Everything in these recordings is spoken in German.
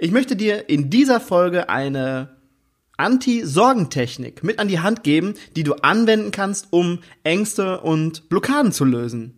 Ich möchte dir in dieser Folge eine Anti-Sorgentechnik mit an die Hand geben, die du anwenden kannst, um Ängste und Blockaden zu lösen.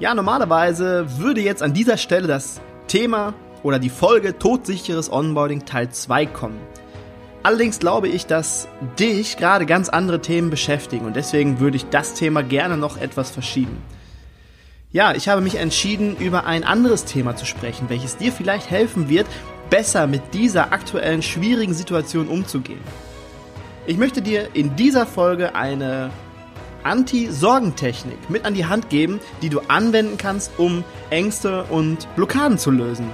Ja, normalerweise würde jetzt an dieser Stelle das Thema oder die Folge todsicheres Onboarding Teil 2 kommen. Allerdings glaube ich, dass dich gerade ganz andere Themen beschäftigen und deswegen würde ich das Thema gerne noch etwas verschieben. Ja, ich habe mich entschieden, über ein anderes Thema zu sprechen, welches dir vielleicht helfen wird, besser mit dieser aktuellen schwierigen Situation umzugehen. Ich möchte dir in dieser Folge eine Anti-Sorgentechnik mit an die Hand geben, die du anwenden kannst, um Ängste und Blockaden zu lösen.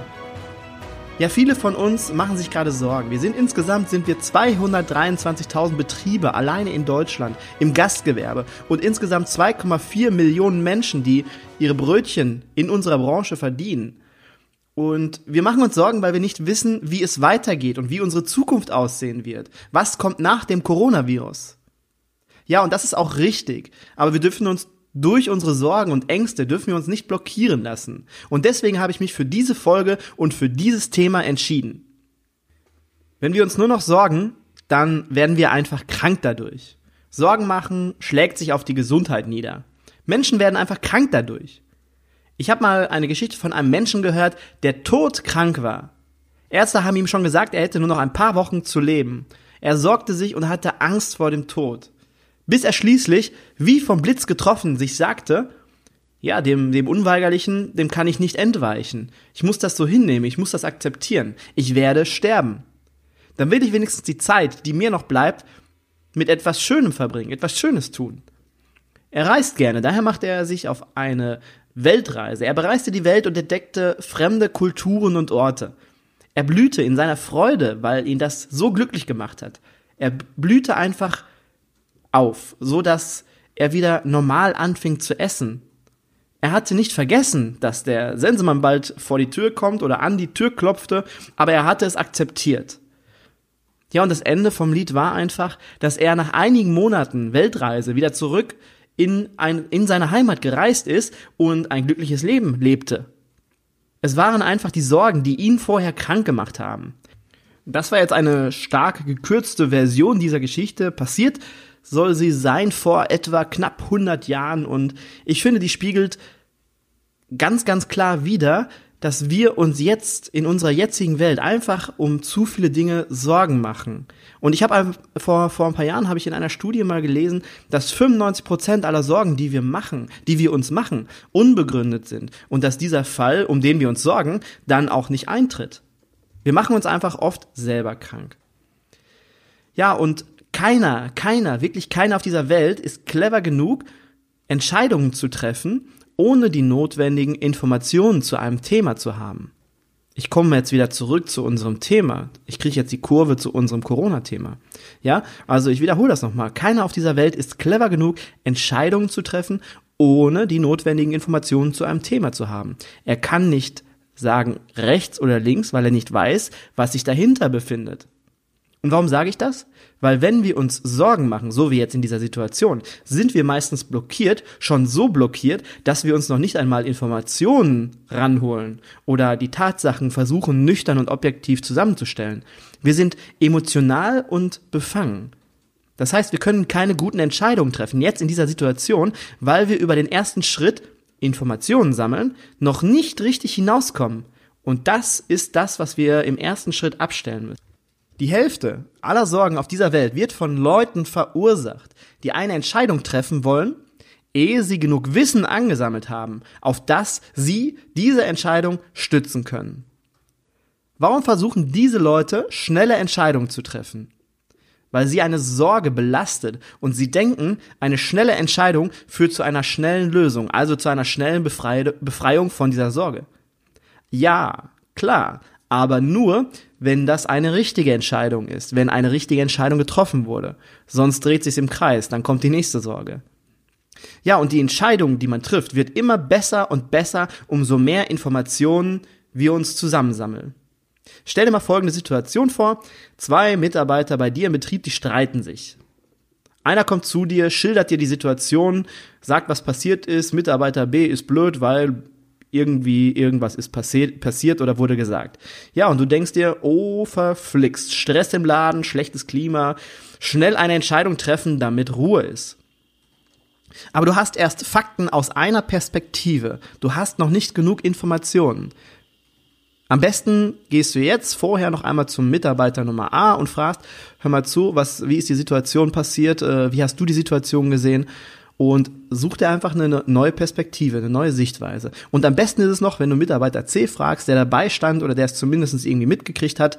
Ja, viele von uns machen sich gerade Sorgen. Wir sind insgesamt sind wir 223.000 Betriebe alleine in Deutschland im Gastgewerbe und insgesamt 2,4 Millionen Menschen, die ihre Brötchen in unserer Branche verdienen. Und wir machen uns Sorgen, weil wir nicht wissen, wie es weitergeht und wie unsere Zukunft aussehen wird. Was kommt nach dem Coronavirus? Ja, und das ist auch richtig. Aber wir dürfen uns durch unsere Sorgen und Ängste dürfen wir uns nicht blockieren lassen. Und deswegen habe ich mich für diese Folge und für dieses Thema entschieden. Wenn wir uns nur noch sorgen, dann werden wir einfach krank dadurch. Sorgen machen schlägt sich auf die Gesundheit nieder. Menschen werden einfach krank dadurch. Ich habe mal eine Geschichte von einem Menschen gehört, der todkrank war. Ärzte haben ihm schon gesagt, er hätte nur noch ein paar Wochen zu leben. Er sorgte sich und hatte Angst vor dem Tod bis er schließlich, wie vom Blitz getroffen, sich sagte, ja, dem, dem Unweigerlichen, dem kann ich nicht entweichen. Ich muss das so hinnehmen, ich muss das akzeptieren. Ich werde sterben. Dann will ich wenigstens die Zeit, die mir noch bleibt, mit etwas Schönem verbringen, etwas Schönes tun. Er reist gerne, daher machte er sich auf eine Weltreise. Er bereiste die Welt und entdeckte fremde Kulturen und Orte. Er blühte in seiner Freude, weil ihn das so glücklich gemacht hat. Er blühte einfach auf, so dass er wieder normal anfing zu essen. Er hatte nicht vergessen, dass der Sensemann bald vor die Tür kommt oder an die Tür klopfte, aber er hatte es akzeptiert. Ja, und das Ende vom Lied war einfach, dass er nach einigen Monaten Weltreise wieder zurück in, ein, in seine Heimat gereist ist und ein glückliches Leben lebte. Es waren einfach die Sorgen, die ihn vorher krank gemacht haben. Das war jetzt eine stark gekürzte Version dieser Geschichte. Passiert soll sie sein vor etwa knapp 100 Jahren und ich finde, die spiegelt ganz, ganz klar wider, dass wir uns jetzt in unserer jetzigen Welt einfach um zu viele Dinge Sorgen machen. Und ich habe vor, vor ein paar Jahren habe ich in einer Studie mal gelesen, dass 95 Prozent aller Sorgen, die wir machen, die wir uns machen, unbegründet sind. Und dass dieser Fall, um den wir uns sorgen, dann auch nicht eintritt. Wir machen uns einfach oft selber krank. Ja, und keiner, keiner, wirklich keiner auf dieser Welt ist clever genug, Entscheidungen zu treffen, ohne die notwendigen Informationen zu einem Thema zu haben. Ich komme jetzt wieder zurück zu unserem Thema. Ich kriege jetzt die Kurve zu unserem Corona-Thema. Ja, also ich wiederhole das nochmal. Keiner auf dieser Welt ist clever genug, Entscheidungen zu treffen, ohne die notwendigen Informationen zu einem Thema zu haben. Er kann nicht sagen rechts oder links, weil er nicht weiß, was sich dahinter befindet. Und warum sage ich das? Weil wenn wir uns Sorgen machen, so wie jetzt in dieser Situation, sind wir meistens blockiert, schon so blockiert, dass wir uns noch nicht einmal Informationen ranholen oder die Tatsachen versuchen, nüchtern und objektiv zusammenzustellen. Wir sind emotional und befangen. Das heißt, wir können keine guten Entscheidungen treffen, jetzt in dieser Situation, weil wir über den ersten Schritt Informationen sammeln, noch nicht richtig hinauskommen. Und das ist das, was wir im ersten Schritt abstellen müssen. Die Hälfte aller Sorgen auf dieser Welt wird von Leuten verursacht, die eine Entscheidung treffen wollen, ehe sie genug Wissen angesammelt haben, auf das sie diese Entscheidung stützen können. Warum versuchen diese Leute, schnelle Entscheidungen zu treffen? Weil sie eine Sorge belastet und sie denken, eine schnelle Entscheidung führt zu einer schnellen Lösung, also zu einer schnellen Befreiung von dieser Sorge. Ja, klar, aber nur, wenn das eine richtige Entscheidung ist, wenn eine richtige Entscheidung getroffen wurde. Sonst dreht sich's im Kreis, dann kommt die nächste Sorge. Ja, und die Entscheidung, die man trifft, wird immer besser und besser, umso mehr Informationen wir uns zusammensammeln. Stell dir mal folgende Situation vor. Zwei Mitarbeiter bei dir im Betrieb, die streiten sich. Einer kommt zu dir, schildert dir die Situation, sagt, was passiert ist. Mitarbeiter B ist blöd, weil irgendwie irgendwas ist passiert, passiert oder wurde gesagt. Ja, und du denkst dir, oh, verflixt, Stress im Laden, schlechtes Klima, schnell eine Entscheidung treffen, damit Ruhe ist. Aber du hast erst Fakten aus einer Perspektive. Du hast noch nicht genug Informationen. Am besten gehst du jetzt vorher noch einmal zum Mitarbeiter Nummer A und fragst, hör mal zu, was, wie ist die Situation passiert, äh, wie hast du die Situation gesehen? Und such dir einfach eine neue Perspektive, eine neue Sichtweise. Und am besten ist es noch, wenn du Mitarbeiter C fragst, der dabei stand oder der es zumindest irgendwie mitgekriegt hat,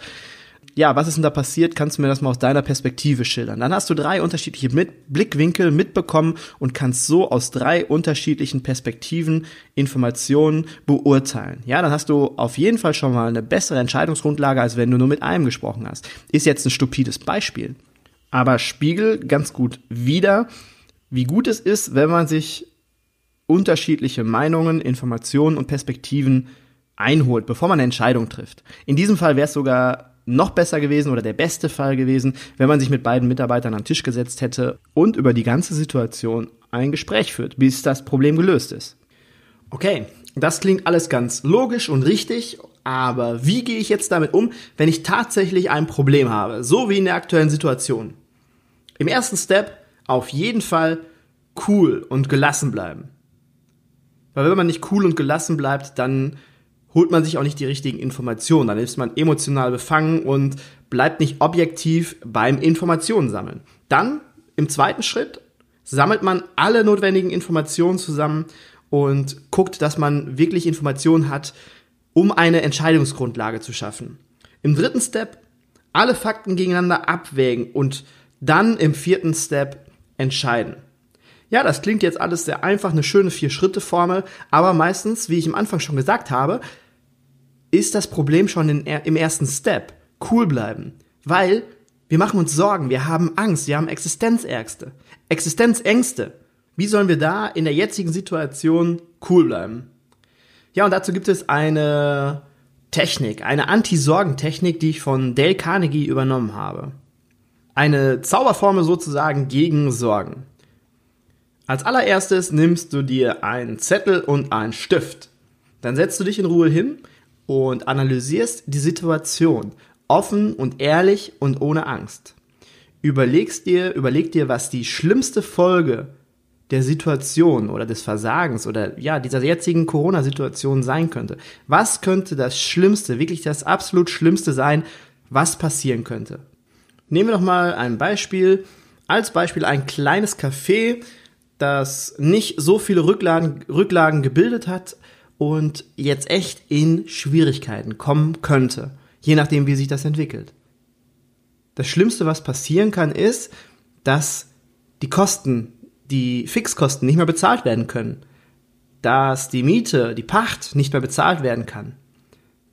ja, was ist denn da passiert? Kannst du mir das mal aus deiner Perspektive schildern? Dann hast du drei unterschiedliche mit Blickwinkel mitbekommen und kannst so aus drei unterschiedlichen Perspektiven Informationen beurteilen. Ja, dann hast du auf jeden Fall schon mal eine bessere Entscheidungsgrundlage, als wenn du nur mit einem gesprochen hast. Ist jetzt ein stupides Beispiel, aber spiegel ganz gut wieder, wie gut es ist, wenn man sich unterschiedliche Meinungen, Informationen und Perspektiven einholt, bevor man eine Entscheidung trifft. In diesem Fall wäre es sogar noch besser gewesen oder der beste Fall gewesen, wenn man sich mit beiden Mitarbeitern an den Tisch gesetzt hätte und über die ganze Situation ein Gespräch führt, bis das Problem gelöst ist. Okay, das klingt alles ganz logisch und richtig, aber wie gehe ich jetzt damit um, wenn ich tatsächlich ein Problem habe, so wie in der aktuellen Situation? Im ersten Step auf jeden Fall cool und gelassen bleiben. Weil wenn man nicht cool und gelassen bleibt, dann holt man sich auch nicht die richtigen Informationen. Dann ist man emotional befangen und bleibt nicht objektiv beim Informationen sammeln. Dann im zweiten Schritt sammelt man alle notwendigen Informationen zusammen und guckt, dass man wirklich Informationen hat, um eine Entscheidungsgrundlage zu schaffen. Im dritten Step alle Fakten gegeneinander abwägen und dann im vierten Step entscheiden. Ja, das klingt jetzt alles sehr einfach, eine schöne Vier-Schritte-Formel, aber meistens, wie ich am Anfang schon gesagt habe, ist das Problem schon in, im ersten Step. Cool bleiben. Weil wir machen uns Sorgen, wir haben Angst, wir haben Existenzängste. Existenzängste. Wie sollen wir da in der jetzigen Situation cool bleiben? Ja, und dazu gibt es eine Technik, eine Anti-Sorgen-Technik, die ich von Dale Carnegie übernommen habe. Eine Zauberformel sozusagen gegen Sorgen. Als allererstes nimmst du dir einen Zettel und einen Stift. Dann setzt du dich in Ruhe hin und analysierst die Situation offen und ehrlich und ohne Angst. Überlegst dir, überleg dir, was die schlimmste Folge der Situation oder des Versagens oder ja, dieser jetzigen Corona-Situation sein könnte. Was könnte das Schlimmste, wirklich das absolut Schlimmste sein, was passieren könnte? Nehmen wir doch mal ein Beispiel. Als Beispiel ein kleines Café, das nicht so viele Rücklagen, Rücklagen gebildet hat und jetzt echt in Schwierigkeiten kommen könnte, je nachdem, wie sich das entwickelt. Das Schlimmste, was passieren kann, ist, dass die Kosten, die Fixkosten nicht mehr bezahlt werden können, dass die Miete, die Pacht nicht mehr bezahlt werden kann,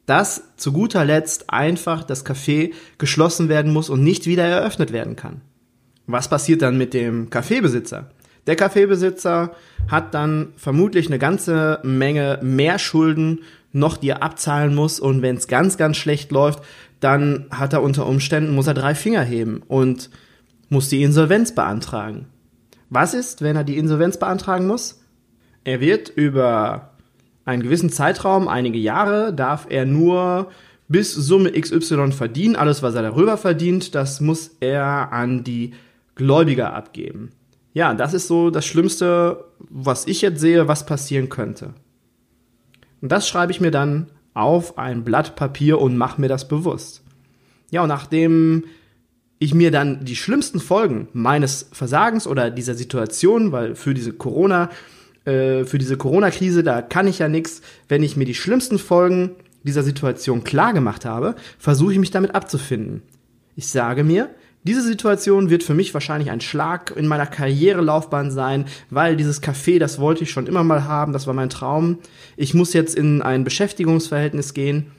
dass zu guter Letzt einfach das Café geschlossen werden muss und nicht wieder eröffnet werden kann. Was passiert dann mit dem Kaffeebesitzer? Der Kaffeebesitzer hat dann vermutlich eine ganze Menge mehr Schulden noch dir abzahlen muss und wenn es ganz, ganz schlecht läuft, dann hat er unter Umständen, muss er drei Finger heben und muss die Insolvenz beantragen. Was ist, wenn er die Insolvenz beantragen muss? Er wird über einen gewissen Zeitraum, einige Jahre, darf er nur bis Summe XY verdienen. Alles, was er darüber verdient, das muss er an die Gläubiger abgeben. Ja, das ist so das Schlimmste, was ich jetzt sehe, was passieren könnte. Und das schreibe ich mir dann auf ein Blatt Papier und mache mir das bewusst. Ja, und nachdem ich mir dann die schlimmsten Folgen meines Versagens oder dieser Situation, weil für diese Corona, äh, für diese Corona-Krise, da kann ich ja nichts, wenn ich mir die schlimmsten Folgen dieser Situation klar gemacht habe, versuche ich mich damit abzufinden. Ich sage mir, diese Situation wird für mich wahrscheinlich ein Schlag in meiner Karrierelaufbahn sein, weil dieses Café, das wollte ich schon immer mal haben, das war mein Traum. Ich muss jetzt in ein Beschäftigungsverhältnis gehen,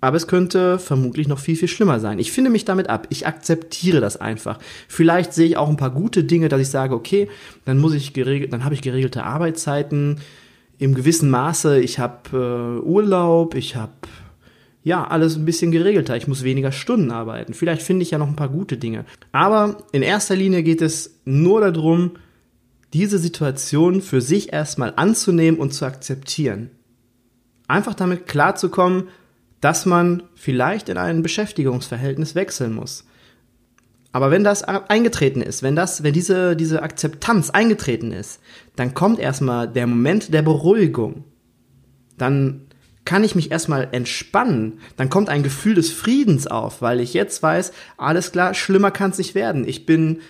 aber es könnte vermutlich noch viel, viel schlimmer sein. Ich finde mich damit ab. Ich akzeptiere das einfach. Vielleicht sehe ich auch ein paar gute Dinge, dass ich sage, okay, dann muss ich geregelt, dann habe ich geregelte Arbeitszeiten im gewissen Maße. Ich habe äh, Urlaub, ich habe ja, alles ein bisschen geregelter. Ich muss weniger Stunden arbeiten. Vielleicht finde ich ja noch ein paar gute Dinge. Aber in erster Linie geht es nur darum, diese Situation für sich erstmal anzunehmen und zu akzeptieren. Einfach damit klarzukommen, dass man vielleicht in ein Beschäftigungsverhältnis wechseln muss. Aber wenn das eingetreten ist, wenn das, wenn diese, diese Akzeptanz eingetreten ist, dann kommt erstmal der Moment der Beruhigung. Dann kann ich mich erstmal entspannen. Dann kommt ein Gefühl des Friedens auf, weil ich jetzt weiß, alles klar, schlimmer kann es nicht werden. Ich bin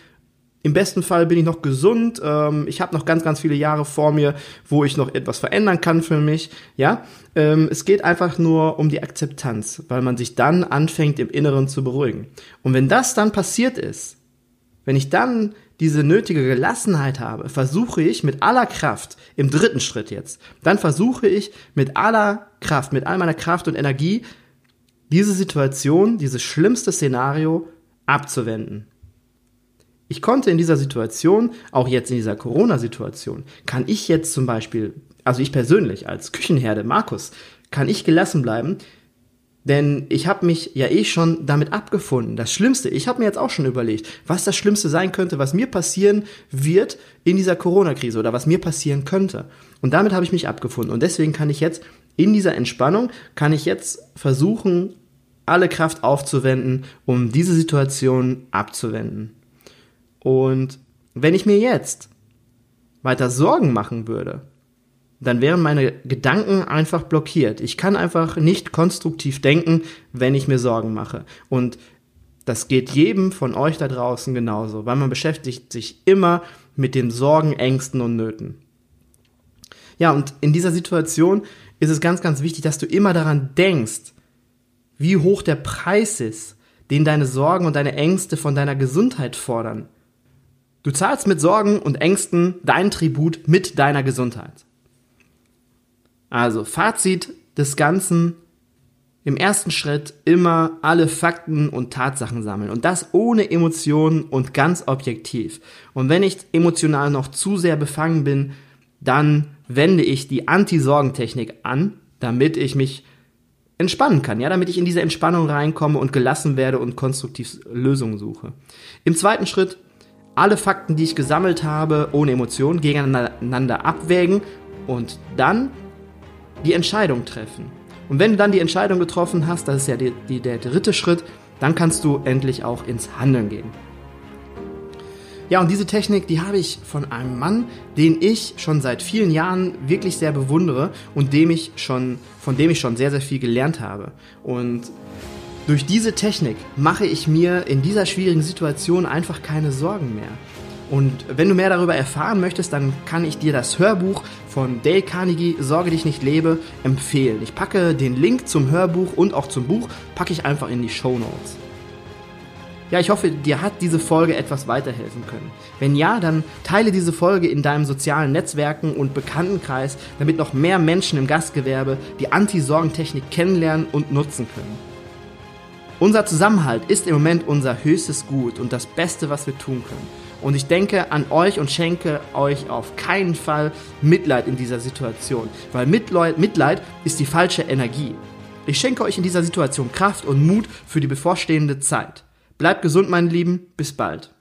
im besten Fall bin ich noch gesund. Ähm, ich habe noch ganz, ganz viele Jahre vor mir, wo ich noch etwas verändern kann für mich. Ja, ähm, es geht einfach nur um die Akzeptanz, weil man sich dann anfängt, im Inneren zu beruhigen. Und wenn das dann passiert ist, wenn ich dann diese nötige Gelassenheit habe, versuche ich mit aller Kraft, im dritten Schritt jetzt, dann versuche ich mit aller Kraft, mit all meiner Kraft und Energie, diese Situation, dieses schlimmste Szenario abzuwenden. Ich konnte in dieser Situation, auch jetzt in dieser Corona-Situation, kann ich jetzt zum Beispiel, also ich persönlich als Küchenherde Markus, kann ich gelassen bleiben, denn ich habe mich ja eh schon damit abgefunden. Das Schlimmste, ich habe mir jetzt auch schon überlegt, was das Schlimmste sein könnte, was mir passieren wird in dieser Corona-Krise oder was mir passieren könnte. Und damit habe ich mich abgefunden. Und deswegen kann ich jetzt in dieser Entspannung, kann ich jetzt versuchen, alle Kraft aufzuwenden, um diese Situation abzuwenden. Und wenn ich mir jetzt weiter Sorgen machen würde, dann wären meine Gedanken einfach blockiert. Ich kann einfach nicht konstruktiv denken, wenn ich mir Sorgen mache. Und das geht jedem von euch da draußen genauso, weil man beschäftigt sich immer mit den Sorgen, Ängsten und Nöten. Ja, und in dieser Situation ist es ganz, ganz wichtig, dass du immer daran denkst, wie hoch der Preis ist, den deine Sorgen und deine Ängste von deiner Gesundheit fordern. Du zahlst mit Sorgen und Ängsten dein Tribut mit deiner Gesundheit. Also Fazit des Ganzen. Im ersten Schritt immer alle Fakten und Tatsachen sammeln und das ohne Emotionen und ganz objektiv. Und wenn ich emotional noch zu sehr befangen bin, dann wende ich die Anti-Sorgentechnik an, damit ich mich entspannen kann, ja, damit ich in diese Entspannung reinkomme und gelassen werde und konstruktiv Lösungen suche. Im zweiten Schritt alle Fakten, die ich gesammelt habe, ohne Emotionen gegeneinander abwägen und dann die Entscheidung treffen. Und wenn du dann die Entscheidung getroffen hast, das ist ja die, die, der dritte Schritt, dann kannst du endlich auch ins Handeln gehen. Ja, und diese Technik, die habe ich von einem Mann, den ich schon seit vielen Jahren wirklich sehr bewundere und dem ich schon, von dem ich schon sehr, sehr viel gelernt habe. Und durch diese Technik mache ich mir in dieser schwierigen Situation einfach keine Sorgen mehr. Und wenn du mehr darüber erfahren möchtest, dann kann ich dir das Hörbuch von Dale Carnegie Sorge dich nicht lebe empfehlen. Ich packe den Link zum Hörbuch und auch zum Buch packe ich einfach in die Show Notes. Ja, ich hoffe, dir hat diese Folge etwas weiterhelfen können. Wenn ja, dann teile diese Folge in deinem sozialen Netzwerken und Bekanntenkreis, damit noch mehr Menschen im Gastgewerbe die Anti-Sorgentechnik kennenlernen und nutzen können. Unser Zusammenhalt ist im Moment unser höchstes Gut und das Beste, was wir tun können. Und ich denke an euch und schenke euch auf keinen Fall Mitleid in dieser Situation, weil Mitleid, ist die falsche Energie. Ich schenke euch in dieser Situation Kraft und Mut für die bevorstehende Zeit. Bleibt gesund, meine Lieben, bis bald.